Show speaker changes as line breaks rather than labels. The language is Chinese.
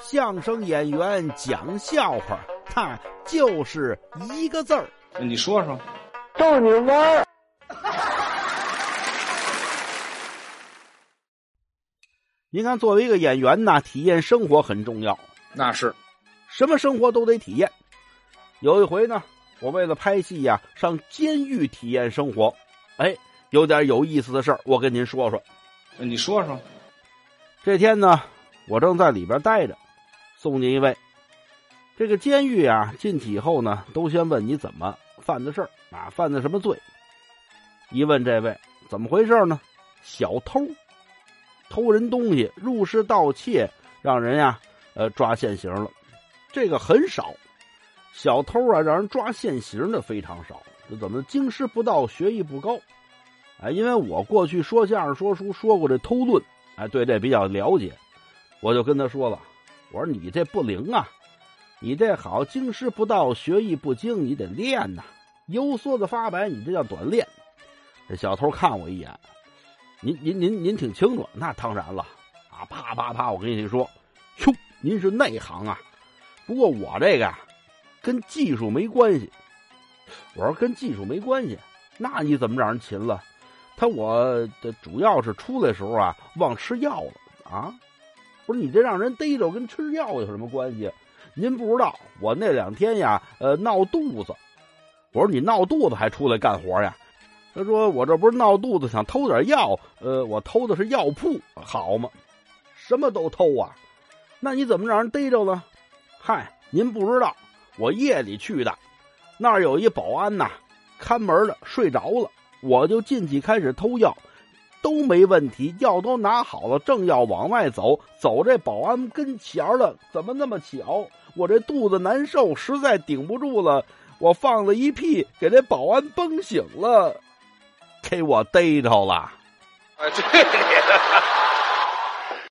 相声演员讲笑话，他就是一个字儿。
你说说，
逗你玩儿。
您看，作为一个演员呢，体验生活很重要。
那是
什么生活都得体验。有一回呢，我为了拍戏呀，上监狱体验生活。哎，有点有意思的事儿，我跟您说说。
你说说，
这天呢，我正在里边待着，送进一位。这个监狱啊，进去以后呢，都先问你怎么犯的事儿啊，犯的什么罪。一问这位怎么回事呢？小偷。偷人东西，入室盗窃，让人呀，呃，抓现行了。这个很少，小偷啊，让人抓现行的非常少。这怎么经师不到，学艺不高？哎，因为我过去说相声、说书说过这偷论，哎，对这比较了解，我就跟他说了，我说你这不灵啊，你这好经师不到，学艺不精，你得练呐。油梭子发白，你这叫短练。这小偷看我一眼。您您您您挺清楚，那当然了，啊，啪啪啪，我跟你说，哟，您是内行啊，不过我这个呀，跟技术没关系。我说跟技术没关系，那你怎么让人擒了？他我的主要是出来时候啊，忘吃药了啊。不是你这让人逮着，跟吃药有什么关系？您不知道，我那两天呀，呃，闹肚子。我说你闹肚子还出来干活呀？他说：“我这不是闹肚子，想偷点药。呃，我偷的是药铺，好嘛，什么都偷啊。那你怎么让人逮着了？嗨，您不知道，我夜里去的，那儿有一保安呐，看门的睡着了，我就进去开始偷药，都没问题，药都拿好了，正要往外走，走这保安跟前了，怎么那么巧？我这肚子难受，实在顶不住了，我放了一屁，给这保安崩醒了。”给我逮着了！
哎，对。